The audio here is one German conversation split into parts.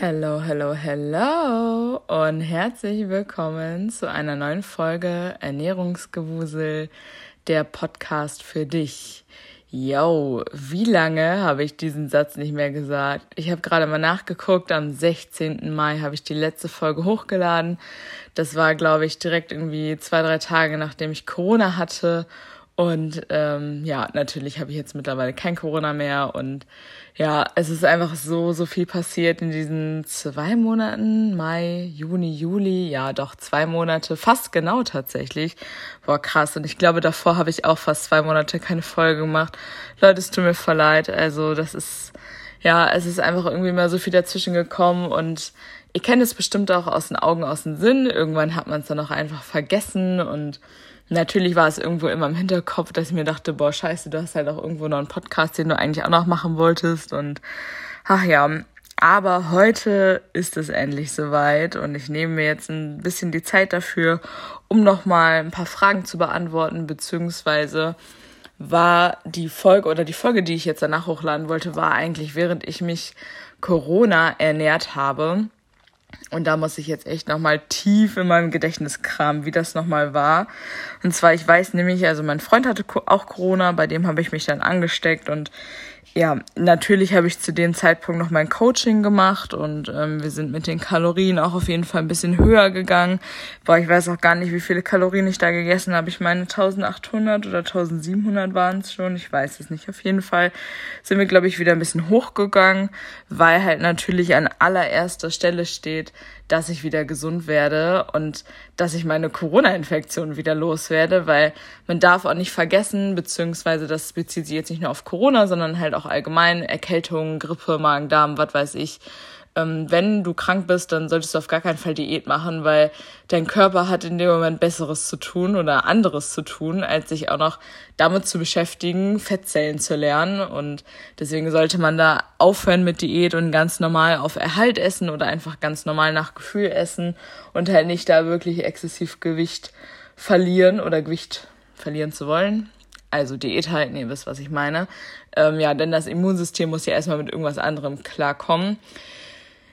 Hello, hello, hello und herzlich willkommen zu einer neuen Folge Ernährungsgewusel, der Podcast für dich. Yo, wie lange habe ich diesen Satz nicht mehr gesagt? Ich habe gerade mal nachgeguckt, am 16. Mai habe ich die letzte Folge hochgeladen. Das war, glaube ich, direkt irgendwie zwei, drei Tage, nachdem ich Corona hatte und ähm, ja, natürlich habe ich jetzt mittlerweile kein Corona mehr. Und ja, es ist einfach so, so viel passiert in diesen zwei Monaten, Mai, Juni, Juli. Ja, doch zwei Monate, fast genau tatsächlich. Boah, krass. Und ich glaube, davor habe ich auch fast zwei Monate keine Folge gemacht. Leute, es tut mir voll leid. Also das ist, ja, es ist einfach irgendwie mal so viel dazwischen gekommen und ihr kennt es bestimmt auch aus den Augen, aus dem Sinn. Irgendwann hat man es dann auch einfach vergessen und Natürlich war es irgendwo immer im Hinterkopf, dass ich mir dachte, boah, scheiße, du hast halt auch irgendwo noch einen Podcast, den du eigentlich auch noch machen wolltest. Und ach ja, aber heute ist es endlich soweit und ich nehme mir jetzt ein bisschen die Zeit dafür, um nochmal ein paar Fragen zu beantworten, beziehungsweise war die Folge oder die Folge, die ich jetzt danach hochladen wollte, war eigentlich, während ich mich Corona ernährt habe. Und da muss ich jetzt echt nochmal tief in meinem Gedächtnis kramen, wie das nochmal war. Und zwar, ich weiß nämlich, also mein Freund hatte auch Corona, bei dem habe ich mich dann angesteckt und ja, natürlich habe ich zu dem Zeitpunkt noch mein Coaching gemacht und ähm, wir sind mit den Kalorien auch auf jeden Fall ein bisschen höher gegangen. Boah, ich weiß auch gar nicht, wie viele Kalorien ich da gegessen habe. Ich meine 1800 oder 1700 waren es schon. Ich weiß es nicht. Auf jeden Fall sind wir, glaube ich, wieder ein bisschen hochgegangen, weil halt natürlich an allererster Stelle steht, dass ich wieder gesund werde und dass ich meine Corona-Infektion wieder loswerde, weil man darf auch nicht vergessen, beziehungsweise das bezieht sich jetzt nicht nur auf Corona, sondern halt auch allgemein Erkältung, Grippe, Magen-Darm, was weiß ich, ähm, wenn du krank bist, dann solltest du auf gar keinen Fall Diät machen, weil dein Körper hat in dem Moment Besseres zu tun oder anderes zu tun, als sich auch noch damit zu beschäftigen, Fettzellen zu lernen. Und deswegen sollte man da aufhören mit Diät und ganz normal auf Erhalt essen oder einfach ganz normal nach Gefühl essen und halt nicht da wirklich exzessiv Gewicht verlieren oder Gewicht verlieren zu wollen. Also Diät halten, ihr wisst, was ich meine. Ähm, ja, denn das Immunsystem muss ja erstmal mit irgendwas anderem klarkommen.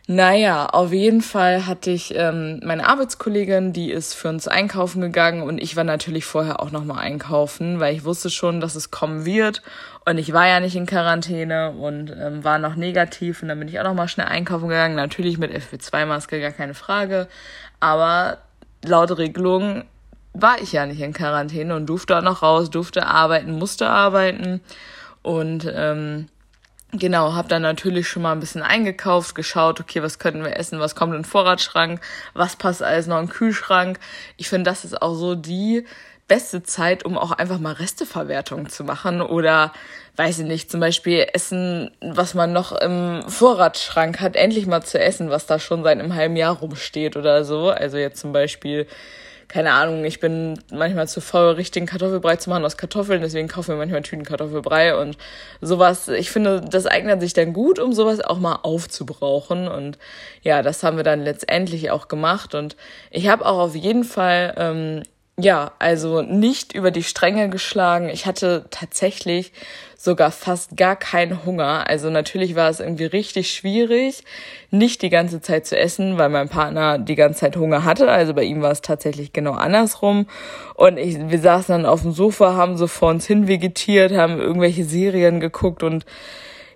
Naja, auf jeden Fall hatte ich ähm, meine Arbeitskollegin, die ist für uns einkaufen gegangen und ich war natürlich vorher auch nochmal einkaufen, weil ich wusste schon, dass es kommen wird. Und ich war ja nicht in Quarantäne und ähm, war noch negativ und dann bin ich auch nochmal schnell einkaufen gegangen, natürlich mit FP2-Maske, gar keine Frage, aber laut Regelung war ich ja nicht in Quarantäne und durfte auch noch raus, durfte arbeiten, musste arbeiten. Und ähm, Genau, habe dann natürlich schon mal ein bisschen eingekauft, geschaut, okay, was könnten wir essen, was kommt in den Vorratsschrank, was passt alles noch in den Kühlschrank. Ich finde, das ist auch so die beste Zeit, um auch einfach mal Resteverwertung zu machen oder, weiß ich nicht, zum Beispiel Essen, was man noch im Vorratsschrank hat, endlich mal zu essen, was da schon seit einem halben Jahr rumsteht oder so. Also jetzt zum Beispiel keine Ahnung, ich bin manchmal zu faul, richtigen Kartoffelbrei zu machen aus Kartoffeln, deswegen kaufen wir manchmal Tüten Kartoffelbrei und sowas. Ich finde, das eignet sich dann gut, um sowas auch mal aufzubrauchen. Und ja, das haben wir dann letztendlich auch gemacht. Und ich habe auch auf jeden Fall ähm, ja, also nicht über die Stränge geschlagen. Ich hatte tatsächlich sogar fast gar keinen Hunger. Also natürlich war es irgendwie richtig schwierig, nicht die ganze Zeit zu essen, weil mein Partner die ganze Zeit Hunger hatte. Also bei ihm war es tatsächlich genau andersrum. Und ich, wir saßen dann auf dem Sofa, haben so vor uns hin vegetiert, haben irgendwelche Serien geguckt und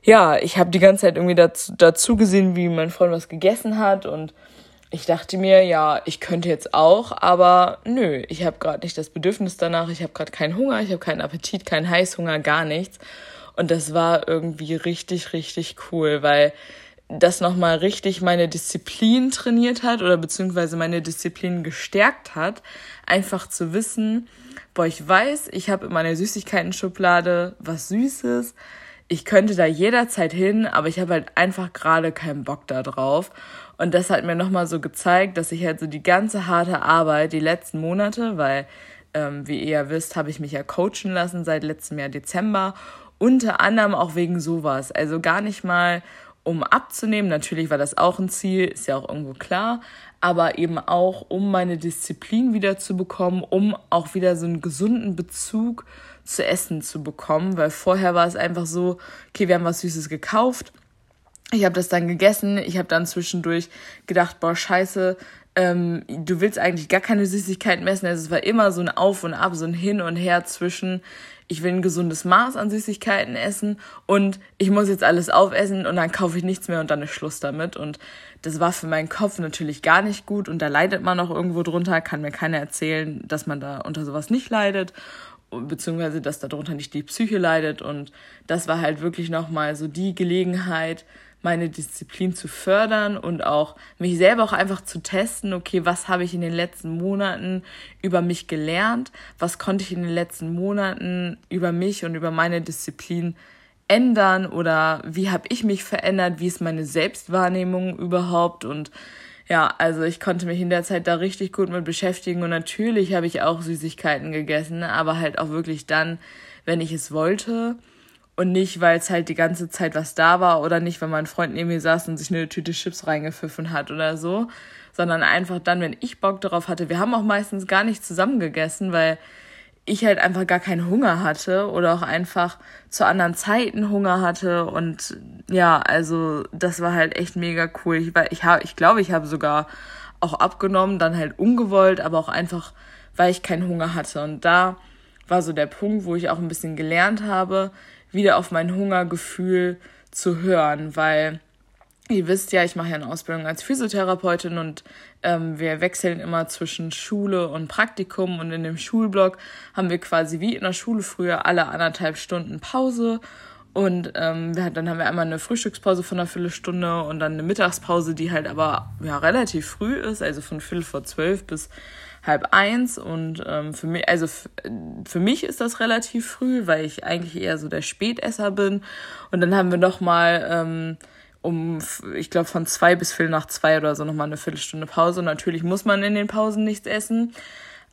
ja, ich habe die ganze Zeit irgendwie dazu, dazu gesehen, wie mein Freund was gegessen hat und ich dachte mir, ja, ich könnte jetzt auch, aber nö, ich habe gerade nicht das Bedürfnis danach, ich habe gerade keinen Hunger, ich habe keinen Appetit, keinen Heißhunger, gar nichts. Und das war irgendwie richtig, richtig cool, weil das nochmal richtig meine Disziplin trainiert hat oder beziehungsweise meine Disziplin gestärkt hat, einfach zu wissen, boah, ich weiß, ich habe in meiner Süßigkeiten-Schublade was Süßes, ich könnte da jederzeit hin, aber ich habe halt einfach gerade keinen Bock da drauf. Und das hat mir nochmal so gezeigt, dass ich halt so die ganze harte Arbeit die letzten Monate, weil, ähm, wie ihr ja wisst, habe ich mich ja coachen lassen seit letztem Jahr Dezember. Unter anderem auch wegen sowas. Also gar nicht mal, um abzunehmen. Natürlich war das auch ein Ziel, ist ja auch irgendwo klar. Aber eben auch, um meine Disziplin wieder zu bekommen, um auch wieder so einen gesunden Bezug zu essen zu bekommen. Weil vorher war es einfach so, okay, wir haben was Süßes gekauft ich habe das dann gegessen. Ich habe dann zwischendurch gedacht, boah, scheiße, ähm, du willst eigentlich gar keine Süßigkeiten messen. Also es war immer so ein Auf und Ab, so ein Hin und Her zwischen, ich will ein gesundes Maß an Süßigkeiten essen und ich muss jetzt alles aufessen und dann kaufe ich nichts mehr und dann ist Schluss damit. Und das war für meinen Kopf natürlich gar nicht gut und da leidet man auch irgendwo drunter. Kann mir keiner erzählen, dass man da unter sowas nicht leidet beziehungsweise dass darunter nicht die Psyche leidet und das war halt wirklich nochmal so die Gelegenheit, meine Disziplin zu fördern und auch mich selber auch einfach zu testen, okay, was habe ich in den letzten Monaten über mich gelernt, was konnte ich in den letzten Monaten über mich und über meine Disziplin ändern? Oder wie habe ich mich verändert, wie ist meine Selbstwahrnehmung überhaupt? Und ja, also ich konnte mich in der Zeit da richtig gut mit beschäftigen. Und natürlich habe ich auch Süßigkeiten gegessen, aber halt auch wirklich dann, wenn ich es wollte und nicht, weil es halt die ganze Zeit was da war oder nicht, weil mein Freund neben mir saß und sich eine Tüte Chips reingepfiffen hat oder so, sondern einfach dann, wenn ich Bock darauf hatte. Wir haben auch meistens gar nicht zusammen gegessen, weil ich halt einfach gar keinen Hunger hatte oder auch einfach zu anderen Zeiten Hunger hatte und ja, also das war halt echt mega cool. Ich ich ich glaube, ich habe sogar auch abgenommen, dann halt ungewollt, aber auch einfach, weil ich keinen Hunger hatte und da war so der Punkt, wo ich auch ein bisschen gelernt habe, wieder auf mein Hungergefühl zu hören, weil ihr wisst ja, ich mache ja eine Ausbildung als Physiotherapeutin und ähm, wir wechseln immer zwischen Schule und Praktikum und in dem Schulblock haben wir quasi wie in der Schule früher alle anderthalb Stunden Pause und ähm, dann haben wir einmal eine Frühstückspause von einer Viertelstunde und dann eine Mittagspause, die halt aber ja relativ früh ist, also von Viertel vor zwölf bis halb eins und ähm, für mich, also für mich ist das relativ früh, weil ich eigentlich eher so der Spätesser bin. Und dann haben wir noch mal ähm, um, ich glaube, von zwei bis viertel nach zwei oder so nochmal eine Viertelstunde Pause. Natürlich muss man in den Pausen nichts essen.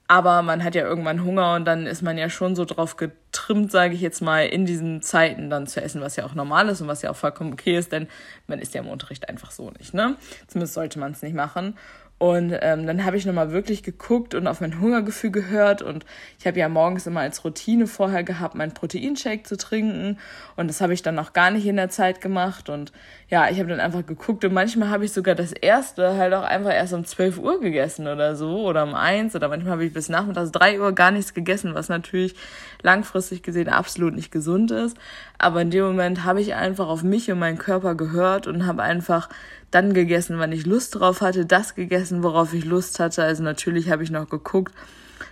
Aber man hat ja irgendwann Hunger und dann ist man ja schon so drauf getrimmt, sage ich jetzt mal, in diesen Zeiten dann zu essen, was ja auch normal ist und was ja auch vollkommen okay ist, denn man isst ja im Unterricht einfach so nicht, ne? Zumindest sollte man es nicht machen. Und ähm, dann habe ich nochmal wirklich geguckt und auf mein Hungergefühl gehört. Und ich habe ja morgens immer als Routine vorher gehabt, meinen Proteinshake zu trinken. Und das habe ich dann noch gar nicht in der Zeit gemacht. Und ja, ich habe dann einfach geguckt. Und manchmal habe ich sogar das erste halt auch einfach erst um 12 Uhr gegessen oder so. Oder um eins. Oder manchmal habe ich bis nachmittags drei Uhr gar nichts gegessen, was natürlich langfristig gesehen absolut nicht gesund ist. Aber in dem Moment habe ich einfach auf mich und meinen Körper gehört und habe einfach dann gegessen, wann ich Lust drauf hatte, das gegessen, worauf ich Lust hatte. Also natürlich habe ich noch geguckt,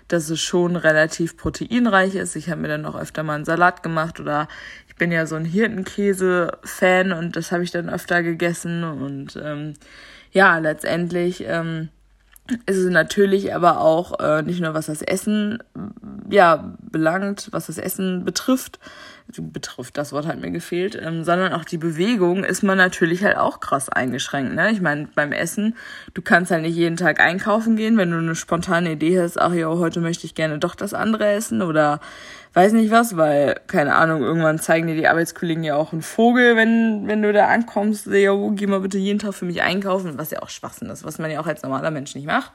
dass es schon relativ proteinreich ist. Ich habe mir dann noch öfter mal einen Salat gemacht oder ich bin ja so ein Hirtenkäse-Fan und das habe ich dann öfter gegessen. Und ähm, ja, letztendlich ähm, ist es natürlich aber auch äh, nicht nur was das Essen ja belangt, was das Essen betrifft, betrifft, das Wort hat mir gefehlt, ähm, sondern auch die Bewegung ist man natürlich halt auch krass eingeschränkt. Ne? Ich meine, beim Essen, du kannst halt nicht jeden Tag einkaufen gehen, wenn du eine spontane Idee hast, ach ja, heute möchte ich gerne doch das andere essen oder weiß nicht was, weil, keine Ahnung, irgendwann zeigen dir die Arbeitskollegen ja auch einen Vogel, wenn, wenn du da ankommst, ja, geh mal bitte jeden Tag für mich einkaufen, was ja auch Schwachsinn ist, was man ja auch als normaler Mensch nicht macht.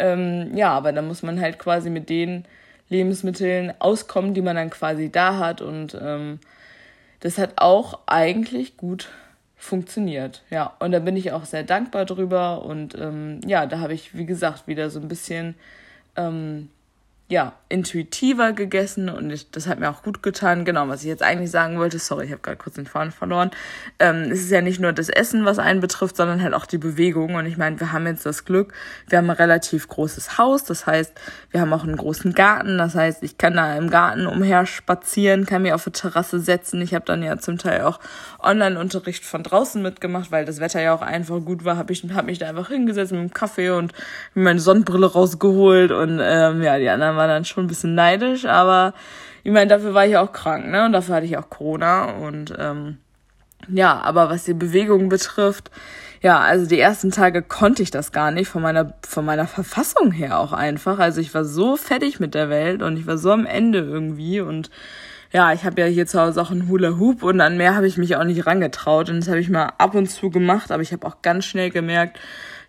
Ähm, ja, aber dann muss man halt quasi mit denen Lebensmitteln auskommen, die man dann quasi da hat. Und ähm, das hat auch eigentlich gut funktioniert. Ja, und da bin ich auch sehr dankbar drüber. Und ähm, ja, da habe ich, wie gesagt, wieder so ein bisschen ähm, ja, intuitiver gegessen und ich, das hat mir auch gut getan. Genau, was ich jetzt eigentlich sagen wollte, sorry, ich habe gerade kurz den Faden verloren. Ähm, es ist ja nicht nur das Essen, was einen betrifft, sondern halt auch die Bewegung. Und ich meine, wir haben jetzt das Glück, wir haben ein relativ großes Haus, das heißt, wir haben auch einen großen Garten, das heißt, ich kann da im Garten umher spazieren, kann mir auf eine Terrasse setzen. Ich habe dann ja zum Teil auch Online-Unterricht von draußen mitgemacht, weil das Wetter ja auch einfach gut war, habe ich hab mich da einfach hingesetzt mit dem Kaffee und meine Sonnenbrille rausgeholt und ähm, ja, die anderen war dann schon ein bisschen neidisch, aber ich meine, dafür war ich auch krank, ne? Und dafür hatte ich auch Corona. Und ähm, ja, aber was die Bewegung betrifft, ja, also die ersten Tage konnte ich das gar nicht von meiner von meiner Verfassung her auch einfach. Also ich war so fertig mit der Welt und ich war so am Ende irgendwie und ja, ich habe ja hier zu Hause auch einen Hula Hoop und an mehr habe ich mich auch nicht rangetraut und das habe ich mal ab und zu gemacht, aber ich habe auch ganz schnell gemerkt,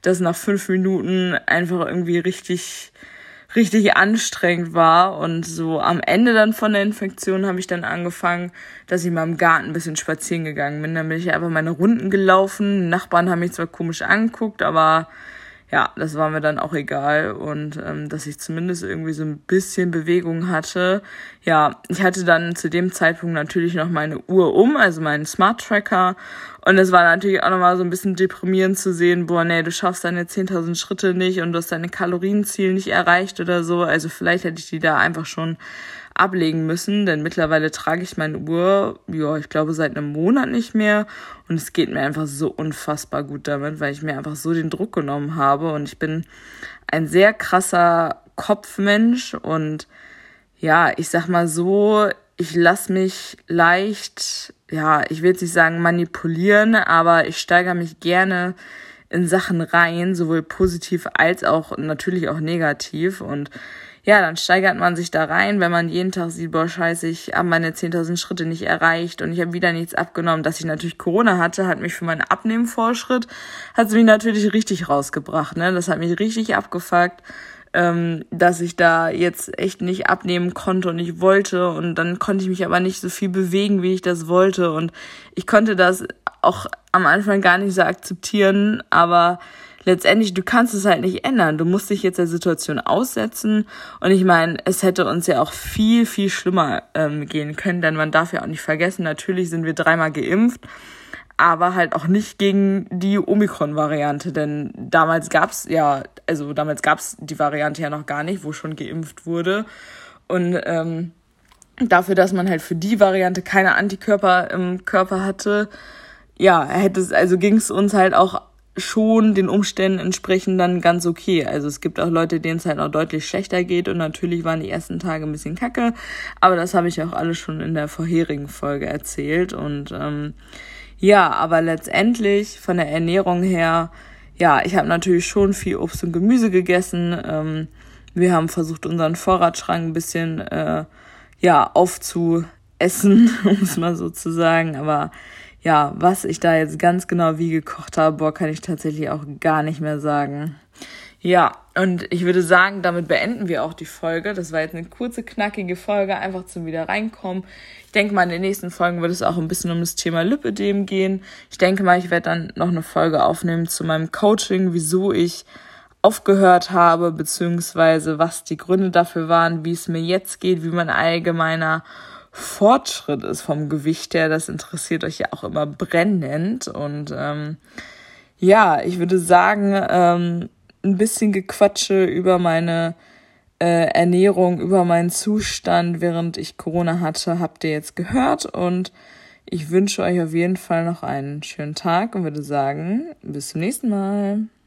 dass nach fünf Minuten einfach irgendwie richtig richtig anstrengend war. Und so am Ende dann von der Infektion habe ich dann angefangen, dass ich mal im Garten ein bisschen spazieren gegangen bin. Dann bin ich einfach meine Runden gelaufen. Nachbarn haben mich zwar komisch angeguckt, aber ja, das war mir dann auch egal und ähm, dass ich zumindest irgendwie so ein bisschen Bewegung hatte. Ja, ich hatte dann zu dem Zeitpunkt natürlich noch meine Uhr um, also meinen Smart Tracker und es war natürlich auch nochmal so ein bisschen deprimierend zu sehen, boah, nee, du schaffst deine 10.000 Schritte nicht und du hast deine Kalorienziel nicht erreicht oder so. Also vielleicht hätte ich die da einfach schon ablegen müssen, denn mittlerweile trage ich meine Uhr, ja, ich glaube seit einem Monat nicht mehr. Und es geht mir einfach so unfassbar gut damit, weil ich mir einfach so den Druck genommen habe. Und ich bin ein sehr krasser Kopfmensch. Und ja, ich sag mal so, ich lasse mich leicht, ja, ich will jetzt nicht sagen manipulieren, aber ich steigere mich gerne in Sachen rein, sowohl positiv als auch natürlich auch negativ. Und ja, dann steigert man sich da rein, wenn man jeden Tag sieht, boah, scheiße, ich habe meine 10.000 Schritte nicht erreicht und ich habe wieder nichts abgenommen. Dass ich natürlich Corona hatte, hat mich für meinen Abnehmvorschritt, hat es mich natürlich richtig rausgebracht. Ne? Das hat mich richtig abgefuckt, ähm, dass ich da jetzt echt nicht abnehmen konnte und ich wollte. Und dann konnte ich mich aber nicht so viel bewegen, wie ich das wollte. Und ich konnte das auch am Anfang gar nicht so akzeptieren, aber letztendlich, du kannst es halt nicht ändern. Du musst dich jetzt der Situation aussetzen. Und ich meine, es hätte uns ja auch viel, viel schlimmer ähm, gehen können, denn man darf ja auch nicht vergessen, natürlich sind wir dreimal geimpft, aber halt auch nicht gegen die Omikron-Variante, denn damals gab's ja, also damals gab's die Variante ja noch gar nicht, wo schon geimpft wurde. Und ähm, dafür, dass man halt für die Variante keine Antikörper im Körper hatte, ja, hätte es, also ging es uns halt auch schon den Umständen entsprechend dann ganz okay. Also es gibt auch Leute, denen es halt auch deutlich schlechter geht und natürlich waren die ersten Tage ein bisschen kacke, aber das habe ich auch alles schon in der vorherigen Folge erzählt und ähm, ja, aber letztendlich von der Ernährung her, ja, ich habe natürlich schon viel Obst und Gemüse gegessen. Ähm, wir haben versucht, unseren Vorratsschrank ein bisschen äh, ja aufzuessen, um es mal so zu sagen, aber ja, was ich da jetzt ganz genau wie gekocht habe, boah, kann ich tatsächlich auch gar nicht mehr sagen. Ja, und ich würde sagen, damit beenden wir auch die Folge. Das war jetzt eine kurze, knackige Folge, einfach zum wieder reinkommen. Ich denke mal, in den nächsten Folgen wird es auch ein bisschen um das Thema Lipödem gehen. Ich denke mal, ich werde dann noch eine Folge aufnehmen zu meinem Coaching, wieso ich aufgehört habe, beziehungsweise was die Gründe dafür waren, wie es mir jetzt geht, wie mein allgemeiner Fortschritt ist vom Gewicht her. Das interessiert euch ja auch immer brennend. Und ähm, ja, ich würde sagen, ähm, ein bisschen Gequatsche über meine äh, Ernährung, über meinen Zustand, während ich Corona hatte, habt ihr jetzt gehört. Und ich wünsche euch auf jeden Fall noch einen schönen Tag und würde sagen, bis zum nächsten Mal.